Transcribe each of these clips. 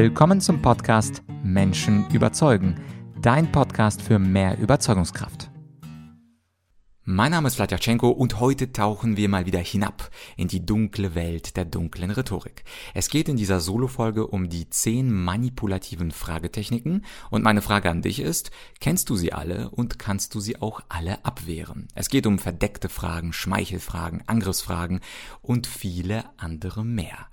Willkommen zum Podcast Menschen überzeugen, dein Podcast für mehr Überzeugungskraft. Mein Name ist Vladyachenko und heute tauchen wir mal wieder hinab in die dunkle Welt der dunklen Rhetorik. Es geht in dieser Solo-Folge um die zehn manipulativen Fragetechniken und meine Frage an dich ist, kennst du sie alle und kannst du sie auch alle abwehren? Es geht um verdeckte Fragen, Schmeichelfragen, Angriffsfragen und viele andere mehr.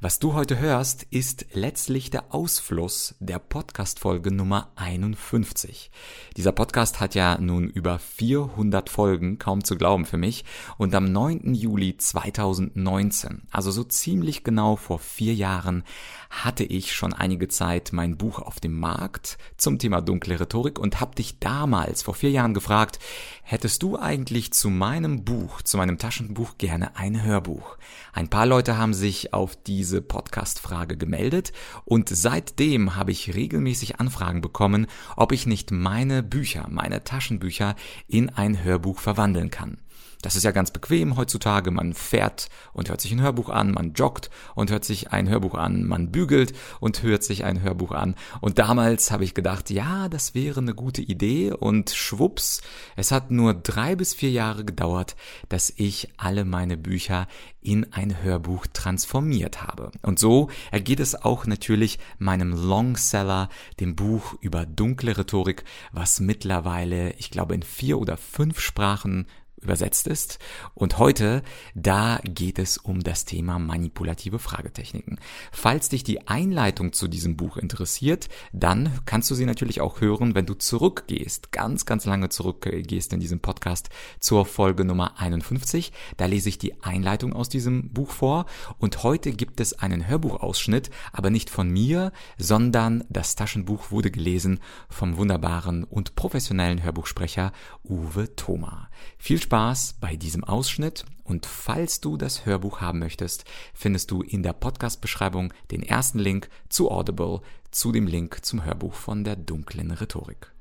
Was du heute hörst, ist letztlich der Ausfluss der Podcast-Folge Nummer 51. Dieser Podcast hat ja nun über 400 Folgen kaum zu glauben für mich. Und am 9. Juli 2019, also so ziemlich genau vor vier Jahren, hatte ich schon einige Zeit mein Buch auf dem Markt zum Thema dunkle Rhetorik und habe dich damals vor vier Jahren gefragt, hättest du eigentlich zu meinem Buch, zu meinem Taschenbuch gerne ein Hörbuch? Ein paar Leute haben sich auf diese Podcast-Frage gemeldet und seitdem habe ich regelmäßig Anfragen bekommen, ob ich nicht meine Bücher, meine Taschenbücher in ein Hörbuch verwandeln kann. Das ist ja ganz bequem heutzutage. Man fährt und hört sich ein Hörbuch an, man joggt und hört sich ein Hörbuch an, man bügelt und hört sich ein Hörbuch an. Und damals habe ich gedacht, ja, das wäre eine gute Idee und schwupps, es hat nur drei bis vier Jahre gedauert, dass ich alle meine Bücher in ein Hörbuch transformiert habe. Und so ergeht es auch natürlich meinem Longseller, dem Buch über dunkle Rhetorik, was mittlerweile, ich glaube, in vier oder fünf Sprachen übersetzt ist. Und heute, da geht es um das Thema manipulative Fragetechniken. Falls dich die Einleitung zu diesem Buch interessiert, dann kannst du sie natürlich auch hören, wenn du zurückgehst, ganz, ganz lange zurückgehst in diesem Podcast zur Folge Nummer 51. Da lese ich die Einleitung aus diesem Buch vor. Und heute gibt es einen Hörbuchausschnitt, aber nicht von mir, sondern das Taschenbuch wurde gelesen vom wunderbaren und professionellen Hörbuchsprecher Uwe Thoma. Viel Spaß bei diesem Ausschnitt und falls du das Hörbuch haben möchtest, findest du in der Podcast-Beschreibung den ersten Link zu Audible, zu dem Link zum Hörbuch von der dunklen Rhetorik.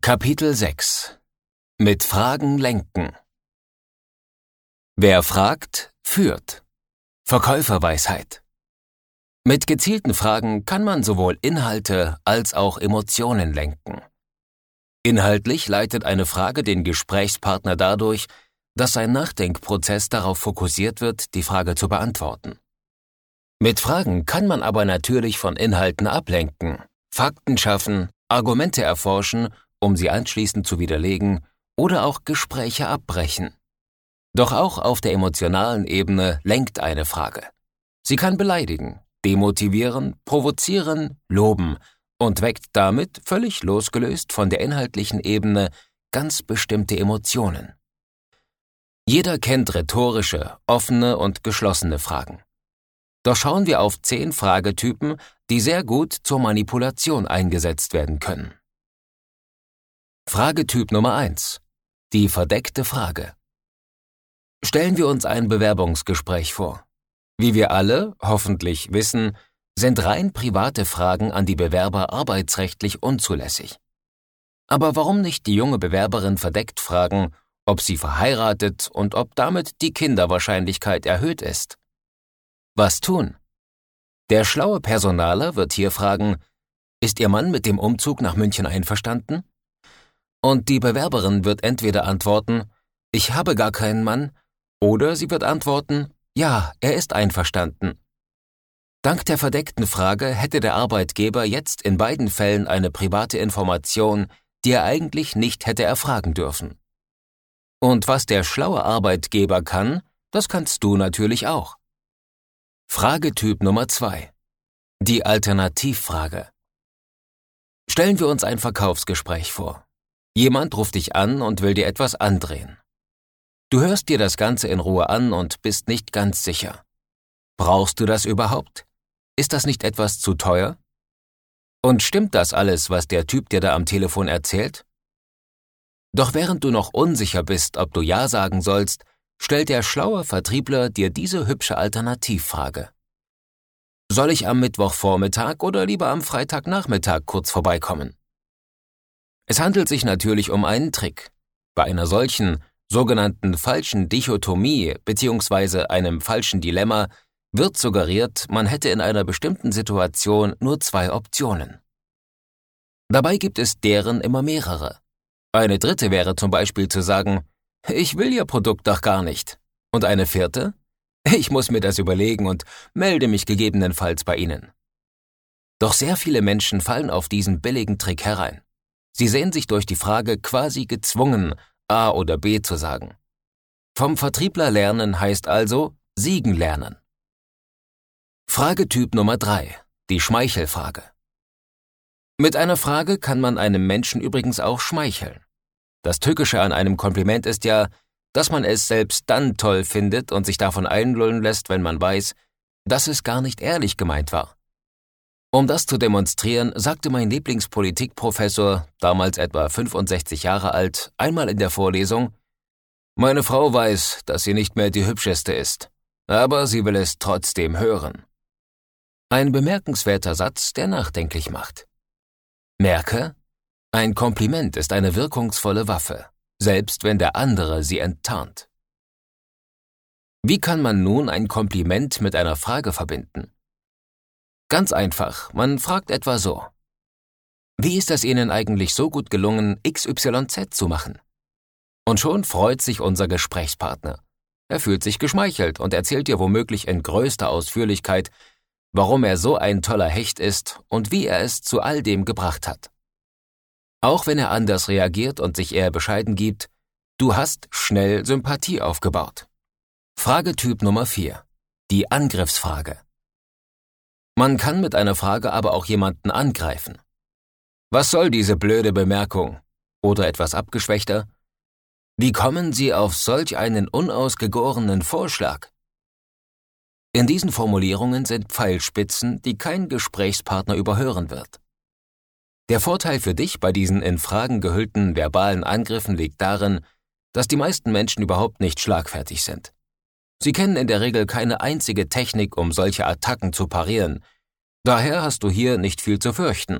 Kapitel 6 Mit Fragen lenken Wer fragt, führt. Verkäuferweisheit. Mit gezielten Fragen kann man sowohl Inhalte als auch Emotionen lenken. Inhaltlich leitet eine Frage den Gesprächspartner dadurch, dass sein Nachdenkprozess darauf fokussiert wird, die Frage zu beantworten. Mit Fragen kann man aber natürlich von Inhalten ablenken, Fakten schaffen, Argumente erforschen, um sie anschließend zu widerlegen oder auch Gespräche abbrechen. Doch auch auf der emotionalen Ebene lenkt eine Frage. Sie kann beleidigen, demotivieren, provozieren, loben und weckt damit, völlig losgelöst von der inhaltlichen Ebene, ganz bestimmte Emotionen. Jeder kennt rhetorische, offene und geschlossene Fragen. Doch schauen wir auf zehn Fragetypen, die sehr gut zur Manipulation eingesetzt werden können. Fragetyp Nummer eins: Die verdeckte Frage. Stellen wir uns ein Bewerbungsgespräch vor. Wie wir alle hoffentlich wissen, sind rein private Fragen an die Bewerber arbeitsrechtlich unzulässig. Aber warum nicht die junge Bewerberin verdeckt fragen, ob sie verheiratet und ob damit die Kinderwahrscheinlichkeit erhöht ist? Was tun? Der schlaue Personaler wird hier fragen, ist Ihr Mann mit dem Umzug nach München einverstanden? Und die Bewerberin wird entweder antworten, ich habe gar keinen Mann, oder sie wird antworten, ja, er ist einverstanden. Dank der verdeckten Frage hätte der Arbeitgeber jetzt in beiden Fällen eine private Information, die er eigentlich nicht hätte erfragen dürfen. Und was der schlaue Arbeitgeber kann, das kannst du natürlich auch. Fragetyp Nummer zwei: Die Alternativfrage. Stellen wir uns ein Verkaufsgespräch vor. Jemand ruft dich an und will dir etwas andrehen. Du hörst dir das Ganze in Ruhe an und bist nicht ganz sicher. Brauchst du das überhaupt? Ist das nicht etwas zu teuer? Und stimmt das alles, was der Typ dir da am Telefon erzählt? Doch während du noch unsicher bist, ob du Ja sagen sollst, stellt der schlaue Vertriebler dir diese hübsche Alternativfrage. Soll ich am Mittwochvormittag oder lieber am Freitagnachmittag kurz vorbeikommen? Es handelt sich natürlich um einen Trick. Bei einer solchen sogenannten falschen Dichotomie bzw. einem falschen Dilemma wird suggeriert, man hätte in einer bestimmten Situation nur zwei Optionen. Dabei gibt es deren immer mehrere. Eine dritte wäre zum Beispiel zu sagen, ich will Ihr Produkt doch gar nicht. Und eine vierte? Ich muss mir das überlegen und melde mich gegebenenfalls bei Ihnen. Doch sehr viele Menschen fallen auf diesen billigen Trick herein. Sie sehen sich durch die Frage quasi gezwungen, A oder B zu sagen. Vom Vertriebler lernen heißt also siegen lernen. Fragetyp Nummer drei: Die Schmeichelfrage. Mit einer Frage kann man einem Menschen übrigens auch schmeicheln. Das Tückische an einem Kompliment ist ja, dass man es selbst dann toll findet und sich davon einlullen lässt, wenn man weiß, dass es gar nicht ehrlich gemeint war. Um das zu demonstrieren, sagte mein Lieblingspolitikprofessor, damals etwa 65 Jahre alt, einmal in der Vorlesung, Meine Frau weiß, dass sie nicht mehr die hübscheste ist, aber sie will es trotzdem hören. Ein bemerkenswerter Satz, der nachdenklich macht. Merke, ein Kompliment ist eine wirkungsvolle Waffe, selbst wenn der andere sie enttarnt. Wie kann man nun ein Kompliment mit einer Frage verbinden? Ganz einfach, man fragt etwa so. Wie ist es Ihnen eigentlich so gut gelungen, XYZ zu machen? Und schon freut sich unser Gesprächspartner. Er fühlt sich geschmeichelt und erzählt dir womöglich in größter Ausführlichkeit, warum er so ein toller Hecht ist und wie er es zu all dem gebracht hat. Auch wenn er anders reagiert und sich eher bescheiden gibt, du hast schnell Sympathie aufgebaut. Fragetyp Nummer 4. Die Angriffsfrage. Man kann mit einer Frage aber auch jemanden angreifen. Was soll diese blöde Bemerkung? Oder etwas abgeschwächter? Wie kommen Sie auf solch einen unausgegorenen Vorschlag? In diesen Formulierungen sind Pfeilspitzen, die kein Gesprächspartner überhören wird. Der Vorteil für dich bei diesen in Fragen gehüllten verbalen Angriffen liegt darin, dass die meisten Menschen überhaupt nicht schlagfertig sind. Sie kennen in der Regel keine einzige Technik, um solche Attacken zu parieren. Daher hast du hier nicht viel zu fürchten.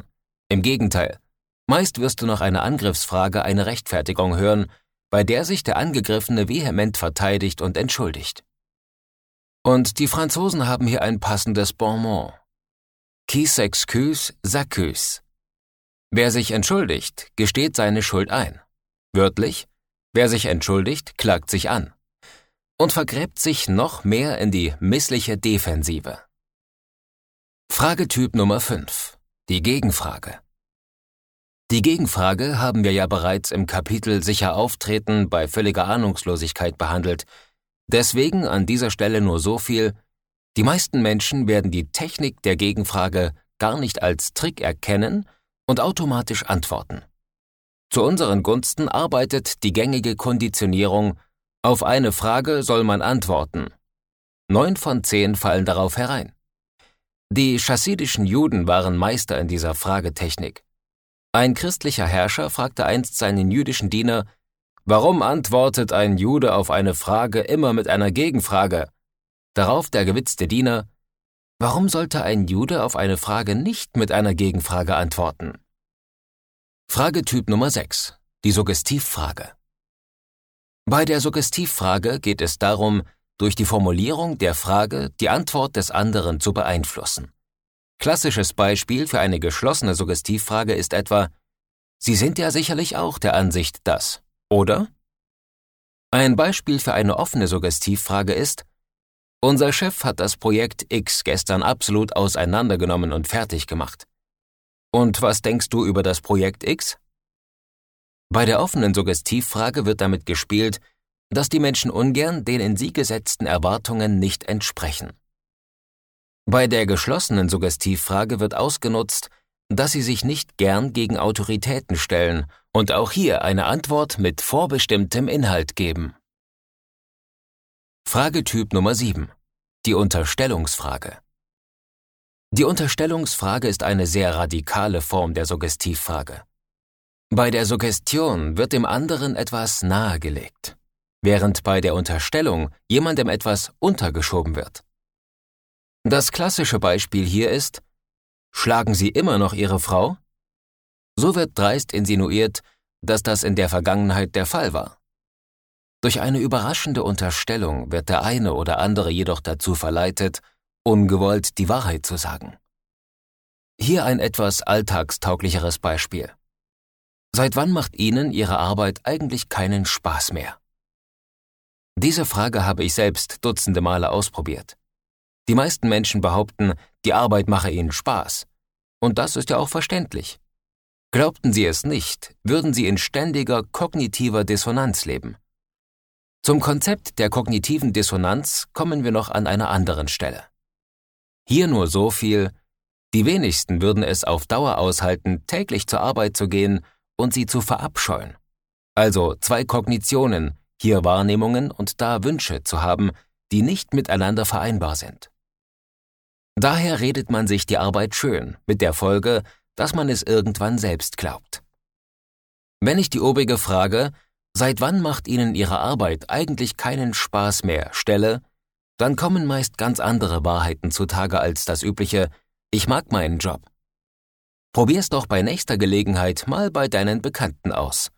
Im Gegenteil, meist wirst du nach einer Angriffsfrage eine Rechtfertigung hören, bei der sich der Angegriffene vehement verteidigt und entschuldigt. Und die Franzosen haben hier ein passendes Bonmot. Qui s'excuse, s'accuse. Wer sich entschuldigt, gesteht seine Schuld ein. Wörtlich, wer sich entschuldigt, klagt sich an. Und vergräbt sich noch mehr in die missliche Defensive. Fragetyp Nummer 5. Die Gegenfrage. Die Gegenfrage haben wir ja bereits im Kapitel Sicher auftreten bei völliger Ahnungslosigkeit behandelt. Deswegen an dieser Stelle nur so viel, die meisten Menschen werden die Technik der Gegenfrage gar nicht als Trick erkennen, und automatisch antworten. Zu unseren Gunsten arbeitet die gängige Konditionierung auf eine Frage soll man antworten. Neun von zehn fallen darauf herein. Die chassidischen Juden waren Meister in dieser Fragetechnik. Ein christlicher Herrscher fragte einst seinen jüdischen Diener, Warum antwortet ein Jude auf eine Frage immer mit einer Gegenfrage? Darauf der gewitzte Diener, Warum sollte ein Jude auf eine Frage nicht mit einer Gegenfrage antworten? Fragetyp Nummer 6. Die Suggestivfrage. Bei der Suggestivfrage geht es darum, durch die Formulierung der Frage die Antwort des anderen zu beeinflussen. Klassisches Beispiel für eine geschlossene Suggestivfrage ist etwa Sie sind ja sicherlich auch der Ansicht, dass, oder? Ein Beispiel für eine offene Suggestivfrage ist unser Chef hat das Projekt X gestern absolut auseinandergenommen und fertig gemacht. Und was denkst du über das Projekt X? Bei der offenen Suggestivfrage wird damit gespielt, dass die Menschen ungern den in sie gesetzten Erwartungen nicht entsprechen. Bei der geschlossenen Suggestivfrage wird ausgenutzt, dass sie sich nicht gern gegen Autoritäten stellen und auch hier eine Antwort mit vorbestimmtem Inhalt geben. Fragetyp Nummer 7. Die Unterstellungsfrage. Die Unterstellungsfrage ist eine sehr radikale Form der Suggestivfrage. Bei der Suggestion wird dem anderen etwas nahegelegt, während bei der Unterstellung jemandem etwas untergeschoben wird. Das klassische Beispiel hier ist, schlagen Sie immer noch Ihre Frau? So wird dreist insinuiert, dass das in der Vergangenheit der Fall war. Durch eine überraschende Unterstellung wird der eine oder andere jedoch dazu verleitet, ungewollt die Wahrheit zu sagen. Hier ein etwas alltagstauglicheres Beispiel. Seit wann macht Ihnen Ihre Arbeit eigentlich keinen Spaß mehr? Diese Frage habe ich selbst dutzende Male ausprobiert. Die meisten Menschen behaupten, die Arbeit mache ihnen Spaß. Und das ist ja auch verständlich. Glaubten sie es nicht, würden sie in ständiger kognitiver Dissonanz leben. Zum Konzept der kognitiven Dissonanz kommen wir noch an einer anderen Stelle. Hier nur so viel, die wenigsten würden es auf Dauer aushalten, täglich zur Arbeit zu gehen und sie zu verabscheuen. Also zwei Kognitionen, hier Wahrnehmungen und da Wünsche zu haben, die nicht miteinander vereinbar sind. Daher redet man sich die Arbeit schön, mit der Folge, dass man es irgendwann selbst glaubt. Wenn ich die obrige Frage, seit wann macht Ihnen Ihre Arbeit eigentlich keinen Spaß mehr, stelle, dann kommen meist ganz andere Wahrheiten zutage als das übliche, ich mag meinen Job. Probier's doch bei nächster Gelegenheit mal bei deinen Bekannten aus.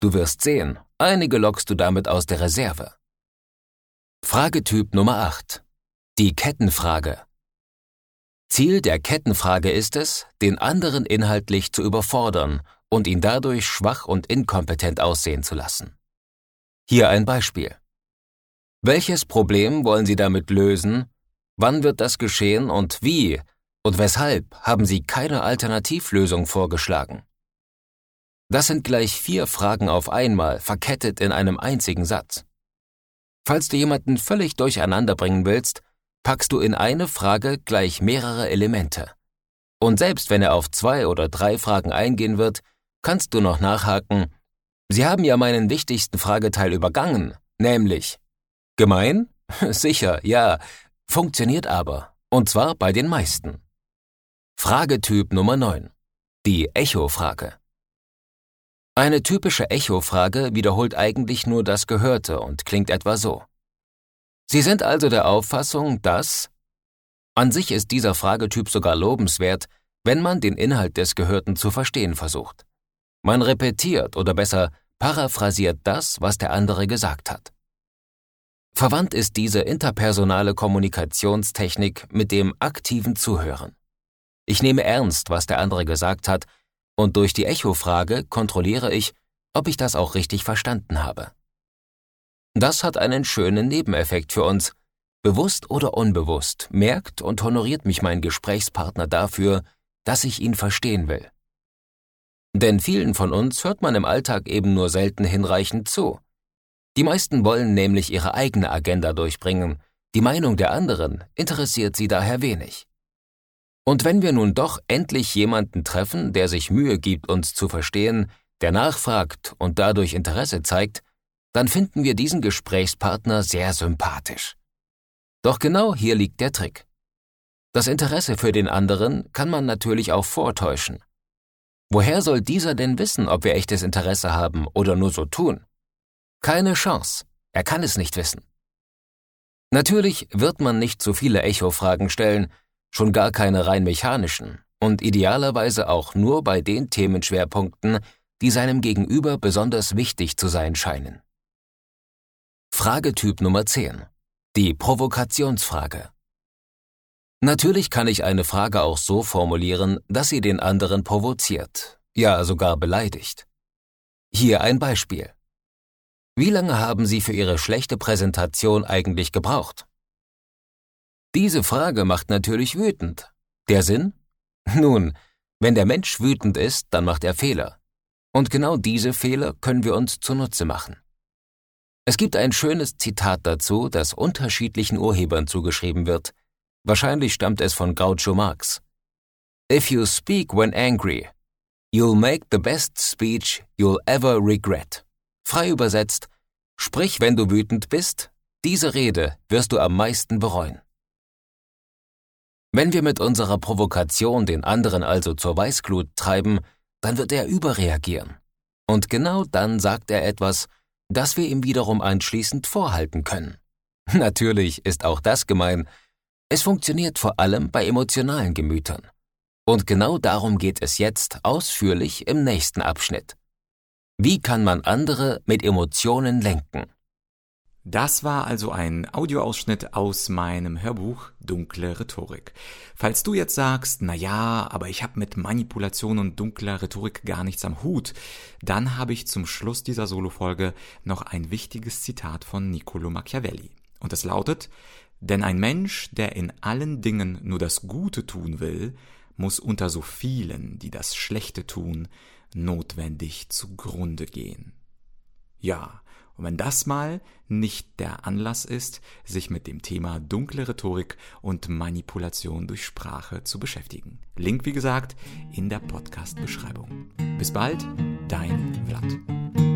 Du wirst sehen, einige lockst du damit aus der Reserve. Fragetyp Nummer 8. Die Kettenfrage. Ziel der Kettenfrage ist es, den anderen inhaltlich zu überfordern und ihn dadurch schwach und inkompetent aussehen zu lassen. Hier ein Beispiel. Welches Problem wollen Sie damit lösen? Wann wird das geschehen und wie? Und weshalb haben Sie keine Alternativlösung vorgeschlagen? Das sind gleich vier Fragen auf einmal, verkettet in einem einzigen Satz. Falls du jemanden völlig durcheinander bringen willst, packst du in eine Frage gleich mehrere Elemente. Und selbst wenn er auf zwei oder drei Fragen eingehen wird, kannst du noch nachhaken, Sie haben ja meinen wichtigsten Frageteil übergangen, nämlich Gemein? Sicher, ja, funktioniert aber, und zwar bei den meisten. Fragetyp Nummer 9. Die Echo-Frage. Eine typische Echo-Frage wiederholt eigentlich nur das Gehörte und klingt etwa so. Sie sind also der Auffassung, dass an sich ist dieser Fragetyp sogar lobenswert, wenn man den Inhalt des Gehörten zu verstehen versucht. Man repetiert oder besser paraphrasiert das, was der andere gesagt hat. Verwandt ist diese interpersonale Kommunikationstechnik mit dem aktiven Zuhören. Ich nehme ernst, was der andere gesagt hat und durch die Echo-Frage kontrolliere ich, ob ich das auch richtig verstanden habe. Das hat einen schönen Nebeneffekt für uns. Bewusst oder unbewusst merkt und honoriert mich mein Gesprächspartner dafür, dass ich ihn verstehen will. Denn vielen von uns hört man im Alltag eben nur selten hinreichend zu. Die meisten wollen nämlich ihre eigene Agenda durchbringen, die Meinung der anderen interessiert sie daher wenig. Und wenn wir nun doch endlich jemanden treffen, der sich Mühe gibt, uns zu verstehen, der nachfragt und dadurch Interesse zeigt, dann finden wir diesen Gesprächspartner sehr sympathisch. Doch genau hier liegt der Trick. Das Interesse für den anderen kann man natürlich auch vortäuschen. Woher soll dieser denn wissen, ob wir echtes Interesse haben oder nur so tun? Keine Chance. Er kann es nicht wissen. Natürlich wird man nicht zu viele Echo-Fragen stellen, schon gar keine rein mechanischen und idealerweise auch nur bei den Themenschwerpunkten, die seinem Gegenüber besonders wichtig zu sein scheinen. Fragetyp Nummer 10. Die Provokationsfrage. Natürlich kann ich eine Frage auch so formulieren, dass sie den anderen provoziert, ja sogar beleidigt. Hier ein Beispiel. Wie lange haben Sie für Ihre schlechte Präsentation eigentlich gebraucht? Diese Frage macht natürlich wütend. Der Sinn? Nun, wenn der Mensch wütend ist, dann macht er Fehler. Und genau diese Fehler können wir uns zunutze machen. Es gibt ein schönes Zitat dazu, das unterschiedlichen Urhebern zugeschrieben wird. Wahrscheinlich stammt es von Groucho Marx. If you speak when angry, you'll make the best speech you'll ever regret. Frei übersetzt, sprich, wenn du wütend bist, diese Rede wirst du am meisten bereuen. Wenn wir mit unserer Provokation den anderen also zur Weißglut treiben, dann wird er überreagieren. Und genau dann sagt er etwas, das wir ihm wiederum anschließend vorhalten können. Natürlich ist auch das gemein. Es funktioniert vor allem bei emotionalen Gemütern. Und genau darum geht es jetzt ausführlich im nächsten Abschnitt. Wie kann man andere mit Emotionen lenken? Das war also ein Audioausschnitt aus meinem Hörbuch Dunkle Rhetorik. Falls du jetzt sagst, na ja, aber ich habe mit Manipulation und dunkler Rhetorik gar nichts am Hut, dann habe ich zum Schluss dieser Solofolge noch ein wichtiges Zitat von Niccolo Machiavelli. Und es lautet, denn ein Mensch, der in allen Dingen nur das Gute tun will, muss unter so vielen, die das Schlechte tun, notwendig zugrunde gehen. Ja, und wenn das mal nicht der Anlass ist, sich mit dem Thema dunkle Rhetorik und Manipulation durch Sprache zu beschäftigen. Link, wie gesagt, in der Podcast-Beschreibung. Bis bald, dein Vlad.